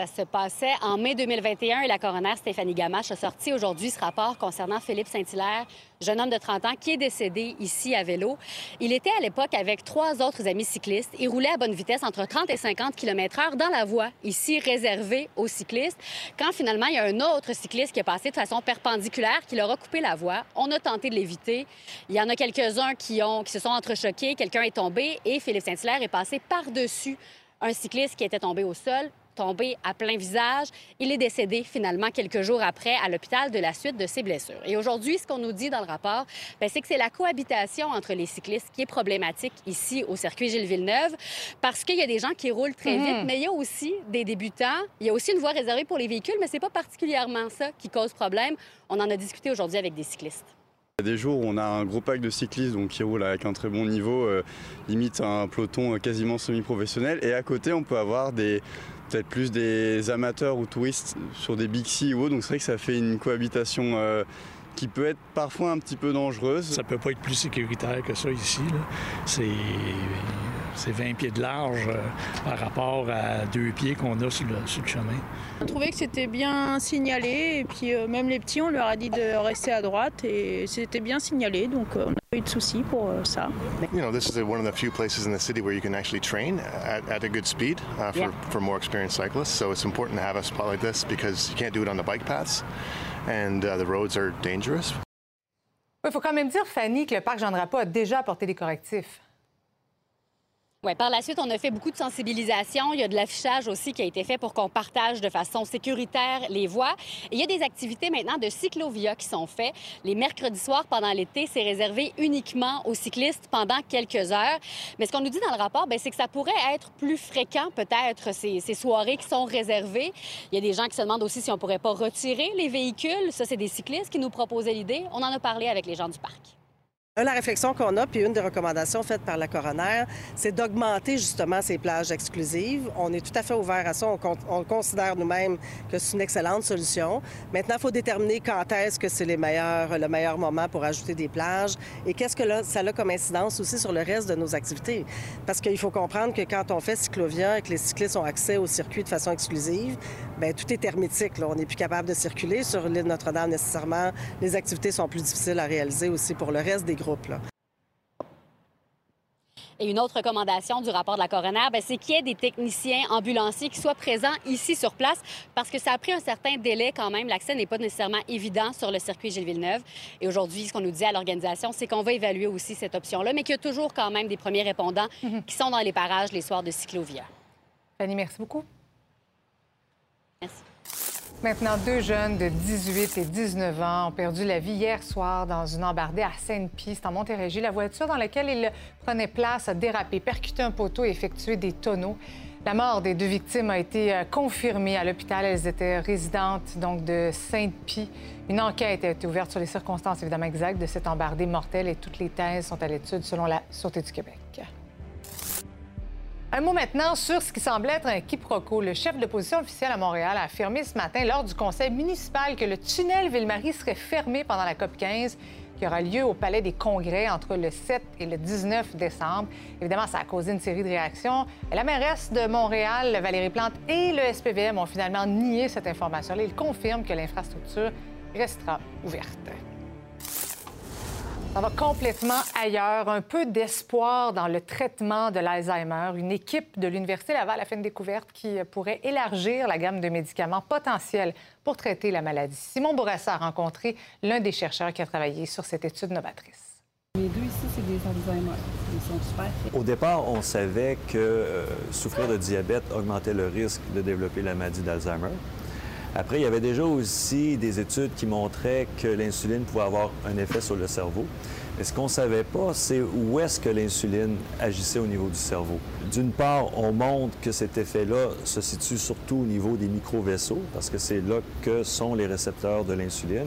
Ça se passait en mai 2021 et la coroner Stéphanie Gamache a sorti aujourd'hui ce rapport concernant Philippe Saint-Hilaire, jeune homme de 30 ans qui est décédé ici à vélo. Il était à l'époque avec trois autres amis cyclistes. Il roulait à bonne vitesse entre 30 et 50 km/h dans la voie ici réservée aux cyclistes. Quand finalement il y a un autre cycliste qui est passé de façon perpendiculaire, qui leur a coupé la voie, on a tenté de l'éviter. Il y en a quelques-uns qui, ont, qui se sont entrechoqués, quelqu'un est tombé et Philippe Saint-Hilaire est passé par-dessus un cycliste qui était tombé au sol tombé à plein visage. Il est décédé finalement quelques jours après à l'hôpital de la suite de ses blessures. Et aujourd'hui, ce qu'on nous dit dans le rapport, ben, c'est que c'est la cohabitation entre les cyclistes qui est problématique ici au circuit Gilles Villeneuve parce qu'il y a des gens qui roulent très Mhm. vite, mais il y a aussi des débutants. Il y a aussi une voie réservée pour les véhicules, mais c'est pas particulièrement ça qui cause problème. On en a discuté aujourd'hui avec des cyclistes. Il y a des jours où on a un gros pack de cyclistes donc, qui roulent avec un très bon niveau, euh, limite un peloton euh, quasiment semi-professionnel. Et à côté, on peut avoir des peut-être plus des amateurs ou touristes sur des Big C ou autres. Donc c'est vrai que ça fait une cohabitation euh, qui peut être parfois un petit peu dangereuse. Ça peut pas être plus sécuritaire que ça ici. C'est c'est 20 pieds de large euh, par rapport à deux pieds qu'on a sur le, sur le chemin. On trouvait que c'était bien signalé et puis euh, même les petits, on leur a dit de rester à droite et c'était bien signalé donc euh, on n'a pas eu de soucis pour euh, ça. You know, this is one of the few places in the city where you can actually train at, at a good speed uh, for, Yeah. for more experienced cyclists. So it's important to have a spot like this because you can't do it on the bike paths and uh, the roads are dangerous. Il faut quand même dire, Fanny, que le parc Jean Drapeau a déjà apporté des correctifs. Oui, par la suite, on a fait beaucoup de sensibilisation. Il y a de l'affichage aussi qui a été fait pour qu'on partage de façon sécuritaire les voies. Il y a des activités maintenant de cyclovia qui sont faites. Les mercredis soirs pendant l'été, c'est réservé uniquement aux cyclistes pendant quelques heures. Mais ce qu'on nous dit dans le rapport, ben, c'est que ça pourrait être plus fréquent, peut-être, ces, ces soirées qui sont réservées. Il y a des gens qui se demandent aussi si on pourrait pas retirer les véhicules. Ça, c'est des cyclistes qui nous proposaient l'idée. On en a parlé avec les gens du parc. La réflexion qu'on a, puis une des recommandations faites par la coroner, c'est d'augmenter justement ces plages exclusives. On est tout à fait ouvert à ça. On, con- on considère nous-mêmes que c'est une excellente solution. Maintenant, il faut déterminer quand est-ce que c'est le meilleur moment pour ajouter des plages et qu'est-ce que ça a comme incidence aussi sur le reste de nos activités. Parce qu'il faut comprendre que quand on fait cyclovia et que les cyclistes ont accès au circuit de façon exclusive, bien, tout est hermétique. On n'est plus capable de circuler sur l'île Notre-Dame nécessairement. Les activités sont plus difficiles à réaliser aussi pour le reste des groupes. Là. Et une autre recommandation du rapport de la coroner, ben, c'est qu'il y ait des techniciens ambulanciers qui soient présents ici sur place parce que ça a pris un certain délai quand même. L'accès n'est pas nécessairement évident sur le circuit Gilles Villeneuve. Et aujourd'hui, ce qu'on nous dit à l'organisation, c'est qu'on va évaluer aussi cette option-là, mais qu'il y a toujours quand même des premiers répondants qui sont dans les parages les soirs de cyclovia. Fanny, merci beaucoup. Merci. Maintenant, deux jeunes de 18 et 19 ans ont perdu la vie hier soir dans une embardée à Sainte-Pie, c'est en Montérégie. La voiture dans laquelle ils prenaient place a dérapé, percuté un poteau et effectué des tonneaux. La mort des deux victimes a été euh, confirmée à l'hôpital. Elles étaient résidentes donc de Sainte-Pie. Une enquête a été ouverte sur les circonstances évidemment exactes de cette embardée mortelle et toutes les thèses sont à l'étude selon la Sûreté du Québec. Un mot maintenant sur ce qui semble être un quiproquo. Le chef de l'opposition officielle à Montréal a affirmé ce matin lors du conseil municipal que le tunnel Ville-Marie serait fermé pendant la COP 15 qui aura lieu au Palais des Congrès entre le 7 et le 19 décembre. Évidemment, ça a causé une série de réactions. La mairesse de Montréal, Valérie Plante, et le SPVM ont finalement nié cette information-là. Ils confirment que l'infrastructure restera ouverte. Ça va complètement ailleurs. Un peu d'espoir dans le traitement de l'Alzheimer. Une équipe de l'Université Laval a fait une découverte qui pourrait élargir la gamme de médicaments potentiels pour traiter la maladie. Simon Bourassa a rencontré l'un des chercheurs qui a travaillé sur cette étude novatrice. Les deux ici, c'est des Alzheimer. Ils sont super faits. Au départ, on savait que euh, souffrir de diabète augmentait le risque de développer la maladie d'Alzheimer. Après, il y avait déjà aussi des études qui montraient que l'insuline pouvait avoir un effet sur le cerveau. Mais ce qu'on ne savait pas, c'est où est-ce que l'insuline agissait au niveau du cerveau. D'une part, on montre que cet effet-là se situe surtout au niveau des micro-vaisseaux, parce que c'est là que sont les récepteurs de l'insuline.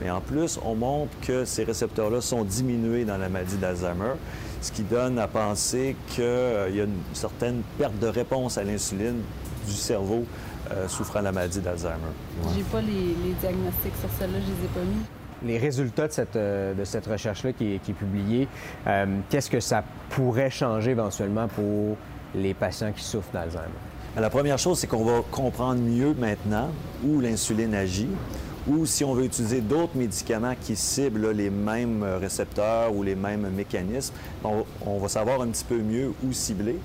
Mais en plus, on montre que ces récepteurs-là sont diminués dans la maladie d'Alzheimer, ce qui donne à penser qu'il y a une certaine perte de réponse à l'insuline du cerveau euh, souffrant de la maladie d'Alzheimer. J'ai pas les, les diagnostics sur celle-là, je les ai pas mis. les résultats de cette, euh, de cette recherche-là qui, est- qui est publiée, euh, qu'est-ce que ça pourrait changer éventuellement pour les patients qui souffrent d'Alzheimer? La première chose, c'est qu'on va comprendre mieux maintenant où l'insuline agit, ou si on veut utiliser d'autres médicaments qui ciblent là, les mêmes récepteurs ou les mêmes mécanismes, on, on va savoir un petit peu mieux où cibler.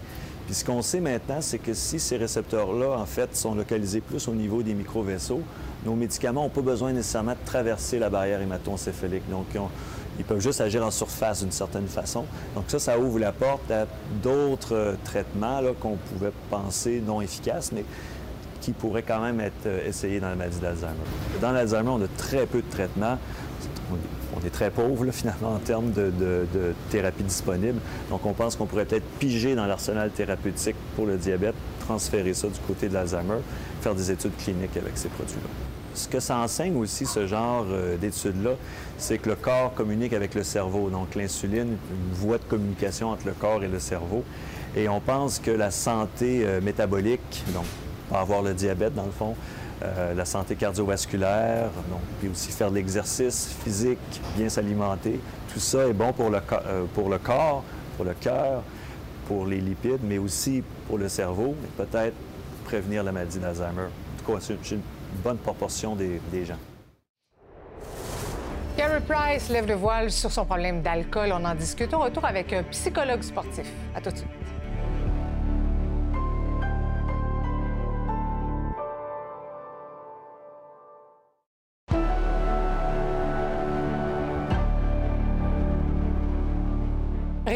Puis ce qu'on sait maintenant, c'est que si ces récepteurs-là, en fait, sont localisés plus au niveau des micro-vaisseaux, nos médicaments n'ont pas besoin nécessairement de traverser la barrière hématoencéphalique. Donc, ils, peuvent juste agir en surface d'une certaine façon. Donc ça, ça ouvre la porte à d'autres euh, traitements qu'on pouvait penser non efficaces, mais qui pourraient quand même être euh, essayés dans la maladie d'Alzheimer. Dans l'Alzheimer, on a très peu de traitements. On est, très pauvre, [LAUGHS] finalement, en termes de thérapie disponible. Donc, on pense qu'on pourrait peut-être piger dans l'arsenal thérapeutique pour le diabète, transférer ça du côté de l'Alzheimer, faire des études cliniques avec ces produits-là. Ce que ça enseigne aussi, ce genre euh, d'études-là, c'est que le corps communique avec le cerveau. Donc, l'insuline, une voie de communication entre le corps et le cerveau. Et on pense que la santé euh, métabolique, donc pas avoir le diabète dans le fond, euh, la santé cardiovasculaire, puis aussi faire de l'exercice physique, bien s'alimenter. Tout ça est bon pour le, euh, pour le corps, pour le cœur, pour les lipides, mais aussi pour le cerveau, et peut-être prévenir la maladie d'Alzheimer. En tout cas, c'est une bonne proportion des, gens. Gary Price lève le voile sur son problème d'alcool. On en discute au retour avec un psychologue sportif. À tout de suite.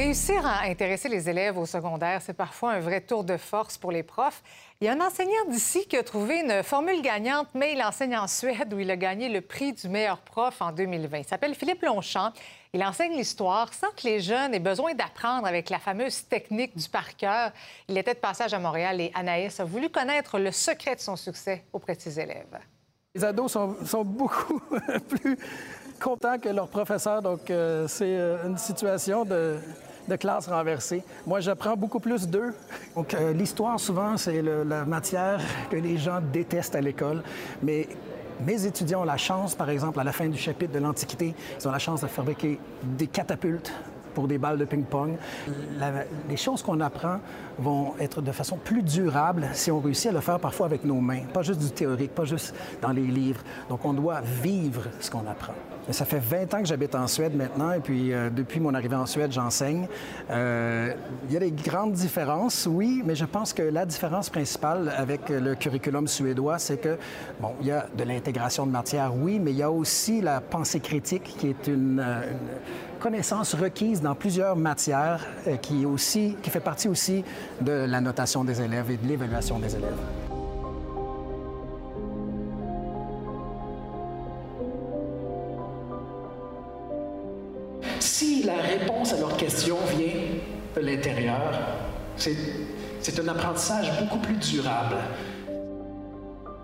Réussir à intéresser les élèves au secondaire, c'est parfois un vrai tour de force pour les profs. Il y a un enseignant d'ici qui a trouvé une formule gagnante, mais il enseigne en Suède où il a gagné le prix du meilleur prof en 2020. Il s'appelle Philippe Longchamp. Il enseigne l'histoire sans que les jeunes aient besoin d'apprendre avec la fameuse technique du par cœur. Il était de passage à Montréal et Anaïs a voulu connaître le secret de son succès auprès de ses élèves. Les ados sont, beaucoup [LAUGHS] plus contents que leurs professeurs, donc euh, c'est euh, une situation de, de classe renversée. Moi, j'apprends beaucoup plus d'eux. Donc, euh, l'histoire, souvent, c'est la matière que les gens détestent à l'école, mais mes étudiants ont la chance, par exemple, à la fin du chapitre de l'Antiquité, ils ont la chance de fabriquer des catapultes pour des balles de ping-pong. Les choses qu'on apprend vont être de façon plus durable si on réussit à le faire parfois avec nos mains, pas juste du théorique, pas juste dans les livres. Donc, on doit vivre ce qu'on apprend. Ça fait 20 ans que j'habite en Suède maintenant, et puis euh, depuis mon arrivée en Suède, j'enseigne. Euh, il y a des grandes différences, oui, mais je pense que la différence principale avec le curriculum suédois, c'est que, bon, il y a de l'intégration de matière, oui, mais il y a aussi la pensée critique qui est une, euh, connaissance requise dans plusieurs matières qui, aussi, qui fait partie aussi de la notation des élèves et de l'évaluation des élèves. C'est un apprentissage beaucoup plus durable.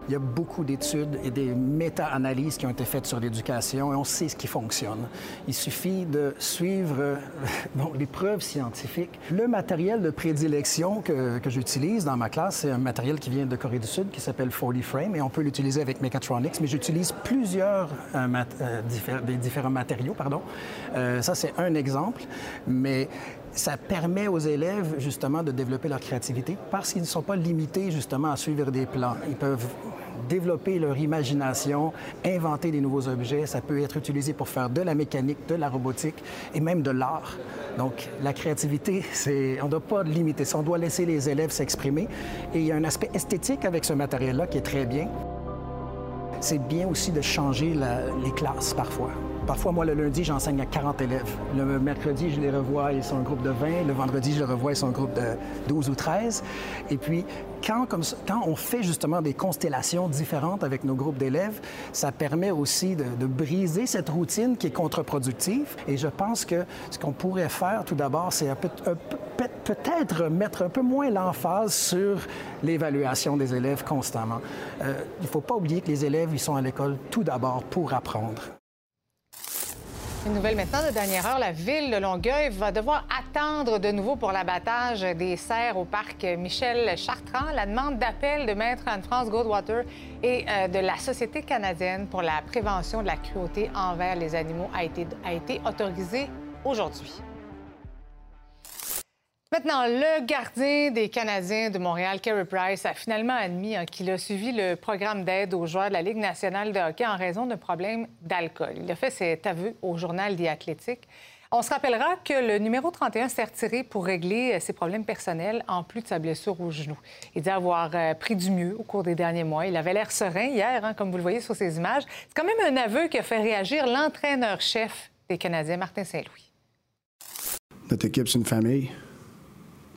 Il y a beaucoup d'études et des méta-analyses qui ont été faites sur l'éducation et on sait ce qui fonctionne. Il suffit de suivre euh, [LAUGHS] les preuves scientifiques. Le matériel de prédilection que, que j'utilise dans ma classe, c'est un matériel qui vient de Corée du Sud qui s'appelle 40 Frame et on peut l'utiliser avec Mechatronics, mais j'utilise plusieurs euh, euh, des différents matériaux. Pardon. Ça, c'est un exemple, mais ça permet aux élèves justement de développer leur créativité parce qu'ils ne sont pas limités justement à suivre des plans. Ils peuvent développer leur imagination, inventer des nouveaux objets. Ça peut être utilisé pour faire de la mécanique, de la robotique et même de l'art. Donc la créativité, on ne doit pas limiter ça. On doit laisser les élèves s'exprimer. Et il y a un aspect esthétique avec ce matériel-là qui est très bien. C'est bien aussi de changer les classes parfois. Parfois, moi, le lundi, j'enseigne à 40 élèves. Le mercredi, je les revois, ils sont un groupe de 20. Le vendredi, je les revois, ils sont un groupe de 12 ou 13. Et puis, quand, comme quand on fait justement des constellations différentes avec nos groupes d'élèves, ça permet aussi de, de briser cette routine qui est contre-productive. Et je pense que ce qu'on pourrait faire, tout d'abord, c'est peut-être mettre un peu moins l'emphase sur l'évaluation des élèves constamment. Euh, il ne faut pas oublier que les élèves, ils sont à l'école tout d'abord pour apprendre. Une nouvelle maintenant de dernière heure, la ville de Longueuil va devoir attendre de nouveau pour l'abattage des cerfs au parc Michel Chartrand. La demande d'appel de Maître Anne-France Goldwater et euh, de la Société canadienne pour la prévention de la cruauté envers les animaux a a été autorisée aujourd'hui. Maintenant, le gardien des Canadiens de Montréal, Carey Price, a finalement admis hein, qu'il a suivi le programme d'aide aux joueurs de la Ligue nationale de hockey en raison d'un problème d'alcool. Il a fait cet aveu au journal The Athletic. On se rappellera que le numéro 31 s'est retiré pour régler euh, ses problèmes personnels en plus de sa blessure au genou. Il dit avoir euh, pris du mieux au cours des derniers mois. Il avait l'air serein hier, hein, comme vous le voyez sur ces images. C'est quand même un aveu qui a fait réagir l'entraîneur-chef des Canadiens, Martin Saint-Louis. Notre équipe, c'est une famille.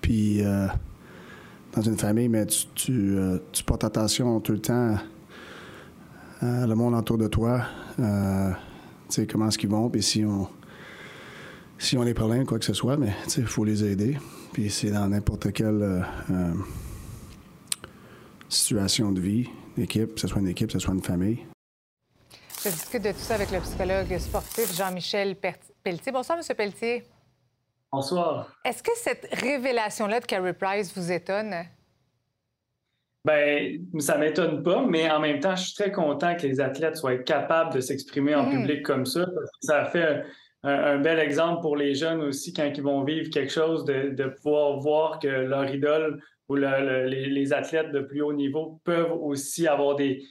Puis, euh, dans une famille, mais euh, tu portes attention tout le temps à le monde autour de toi. Euh, tu sais, comment est-ce qu'ils vont, puis si on, si on a des problèmes, quoi que ce soit, mais tu sais, il faut les aider. Puis c'est dans n'importe quelle situation de vie, d'équipe, que ce soit une équipe, que ce soit une famille. Je discute de tout ça avec le psychologue sportif Jean-Michel Pelletier. Bonsoir, M. Pelletier. Bonsoir. Est-ce que cette révélation-là de Carey Price vous étonne? Ben, ça m'étonne pas, mais en même temps, je suis très content que les athlètes soient capables de s'exprimer en Mm. public comme ça, parce que ça fait un, un bel exemple pour les jeunes aussi quand ils vont vivre quelque chose, de, de pouvoir voir que leur idole ou le- le- les, les athlètes de plus haut niveau peuvent aussi avoir des,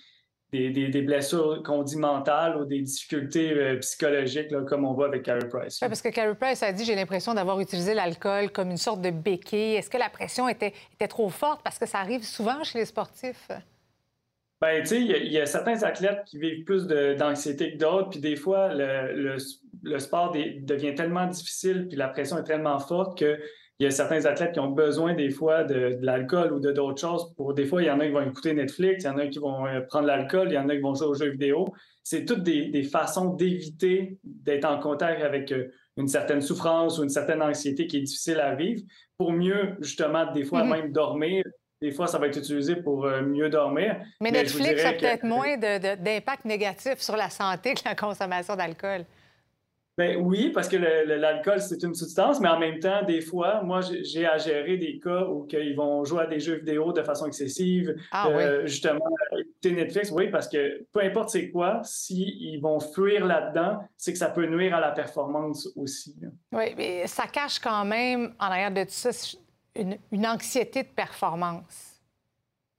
des, des- des blessures qu'on dit mentales ou des difficultés euh, psychologiques, là, comme on voit avec Carey Price. Parce que Carey Price a dit j'ai l'impression d'avoir utilisé l'alcool comme une sorte de béquille. Est-ce que la pression était, était trop forte? Parce que ça arrive souvent chez les sportifs. Ben, tu sais, il y a- il y, a certains athlètes qui vivent plus d'anxiété que d'autres, puis des fois, le, le- le sport des- devient tellement difficile, puis la pression est tellement forte que il y a certains athlètes qui ont besoin des fois de, de l'alcool ou de d'autres choses. Pour des fois, il y en a qui vont écouter Netflix, il y en a qui vont euh, prendre l'alcool, il y en a qui vont jouer aux jeux vidéo. C'est toutes des, des façons d'éviter d'être en contact avec euh, une certaine souffrance ou une certaine anxiété qui est difficile à vivre, pour mieux justement des fois Mhm. même dormir. Des fois, ça va être utilisé pour euh, mieux dormir. Mais, Netflix a que- peut-être moins d'impact négatif sur la santé que la consommation d'alcool. Ben oui, parce que l'alcool, c'est une substance, mais en même temps, des fois, moi, j'ai- à gérer des cas où ils vont jouer à des jeux vidéo de façon excessive. Ah euh, oui. Justement, écouter Netflix, oui, parce que peu importe c'est quoi, s'ils vont fuir là-dedans, c'est que ça peut nuire à la performance aussi. là. Oui, mais ça cache quand même, en arrière de tout ça, une, une anxiété de performance.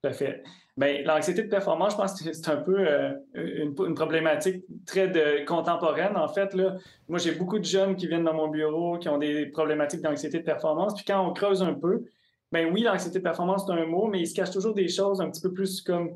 Tout à fait. Bien, l'anxiété de performance, je pense que c'est un peu euh, une, problématique très de, contemporaine, en fait. Là. Moi, j'ai beaucoup de jeunes qui viennent dans mon bureau qui ont des problématiques d'anxiété de performance. Puis quand on creuse un peu, ben oui, l'anxiété de performance, c'est un mot, mais il se cache toujours des choses un petit peu plus comme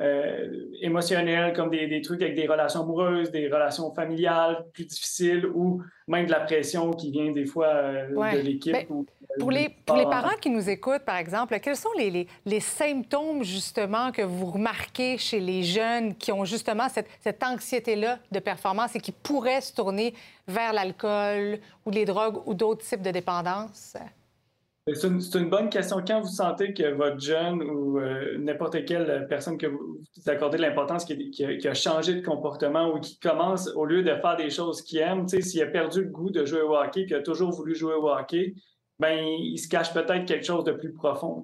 euh, émotionnelles, comme des, des trucs avec des relations amoureuses, des relations familiales plus difficiles ou même de la pression qui vient des fois euh, Ouais. de l'équipe. Ben, ou, euh, Pour les, pour les parents qui nous écoutent, par exemple, quels sont les, les- les symptômes, justement, que vous remarquez chez les jeunes qui ont justement cette, cette anxiété-là de performance et qui pourraient se tourner vers l'alcool ou les drogues ou d'autres types de dépendance? C'est une, bonne question. Quand vous sentez que votre jeune ou euh, n'importe quelle personne que vous, accordez de l'importance qui, a, changé de comportement ou qui commence, au lieu de faire des choses qu'il aime, s'il a perdu le goût de jouer au hockey, qu'il a toujours voulu jouer au hockey, ben il se cache peut-être quelque chose de plus profond.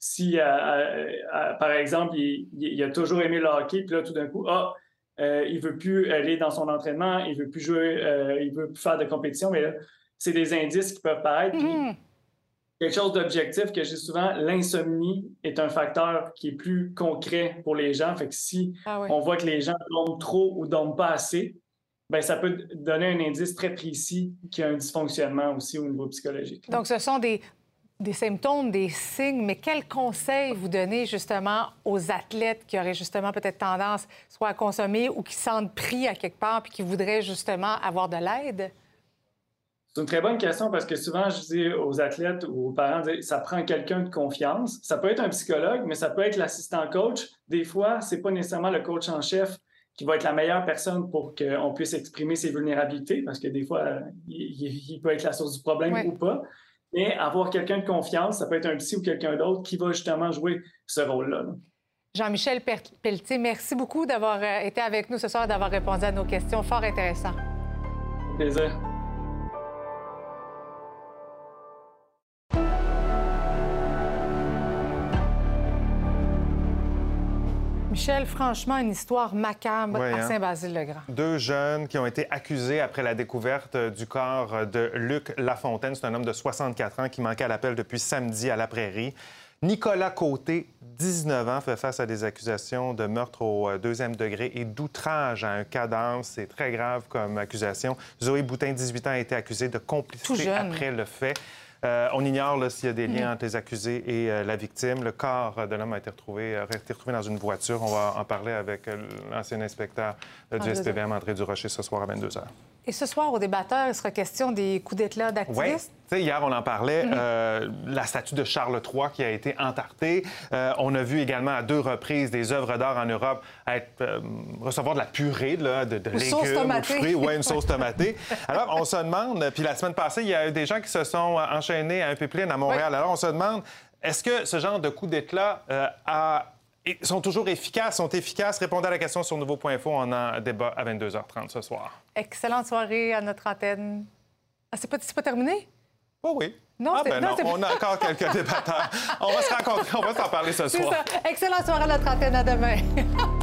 Si, euh, euh, par exemple, il, a toujours aimé le hockey, puis là, tout d'un coup, ah, il veut plus aller dans son entraînement, il veut plus jouer, il veut plus faire de compétition, mais là, c'est des indices qui peuvent paraître. puis quelque chose d'objectif que j'ai souvent, l'insomnie est un facteur qui est plus concret pour les gens. Fait que si Ah oui. on voit que les gens dorment trop ou dorment pas assez, ben ça peut donner un indice très précis qu'il y a un dysfonctionnement aussi au niveau psychologique. Donc, ce sont des, des symptômes, des signes, mais quels conseils vous donnez justement aux athlètes qui auraient justement peut-être tendance soit à consommer ou qui se sentent pris à quelque part puis qui voudraient justement avoir de l'aide? C'est une très bonne question parce que souvent, je dis aux athlètes ou aux parents, ça prend quelqu'un de confiance. Ça peut être un psychologue, mais ça peut être l'assistant coach. Des fois, c'est pas nécessairement le coach en chef qui va être la meilleure personne pour qu'on puisse exprimer ses vulnérabilités parce que des fois, il, peut être la source du problème Ouais. ou pas. Mais avoir quelqu'un de confiance, ça peut être un psy ou quelqu'un d'autre qui va justement jouer ce rôle-là. là. Jean-Michel Pelletier, merci beaucoup d'avoir euh, été avec nous ce soir et d'avoir répondu à nos questions. Fort intéressant. Plaisir. Michel, franchement, une histoire macabre Oui, à hein? Saint-Basile-le-Grand. Deux jeunes qui ont été accusés après la découverte euh, du corps euh, de Luc Lafontaine. C'est un homme de 64 ans qui manquait à l'appel depuis samedi à la Prairie. Nicolas Côté, 19 ans, fait face à des accusations de meurtre au euh, deuxième degré et d'outrage à un cadavre. C'est très grave comme accusation. Zoé Boutin, 18 ans, a été accusée de complicité après le fait. Euh, on ignore s'il y a des liens Mhm. entre les accusés et euh, la victime. Le corps de l'homme a été retrouvé, a été retrouvé dans une voiture. On va en parler avec euh, l'ancien inspecteur du SPVM, André Durocher, ce soir à 22 h. Et ce soir, au débatteur, il sera question des coups d'éclat d'activistes. tu sais, hier, on en parlait, Mhm. euh, la statue de Charles III qui a été entartée. Euh, on a vu également à deux reprises des œuvres d'art en Europe être, euh, recevoir de la purée là, de, de sauce légumes, ou de tomatée. fruits, ouais, une sauce tomatée. [LAUGHS] Alors, on se demande, puis la semaine passée, il y a eu des gens qui se sont enchaînés à un pipeline à Montréal. Alors, on se demande, est-ce que ce genre de coup d'éclat a- et sont toujours efficaces, sont efficaces? Répondez à la question sur Nouveau.info. On en débat à 22h30 ce soir. Excellente soirée à notre antenne. Ah, c'est pas, pas terminé? Oh oui. Non, ah, c'est- ben non, on a encore [LAUGHS] quelques débatteurs. On va se rencontrer, on va s'en parler ce soir. ça. Excellente soirée à la trentaine. À demain. [LAUGHS]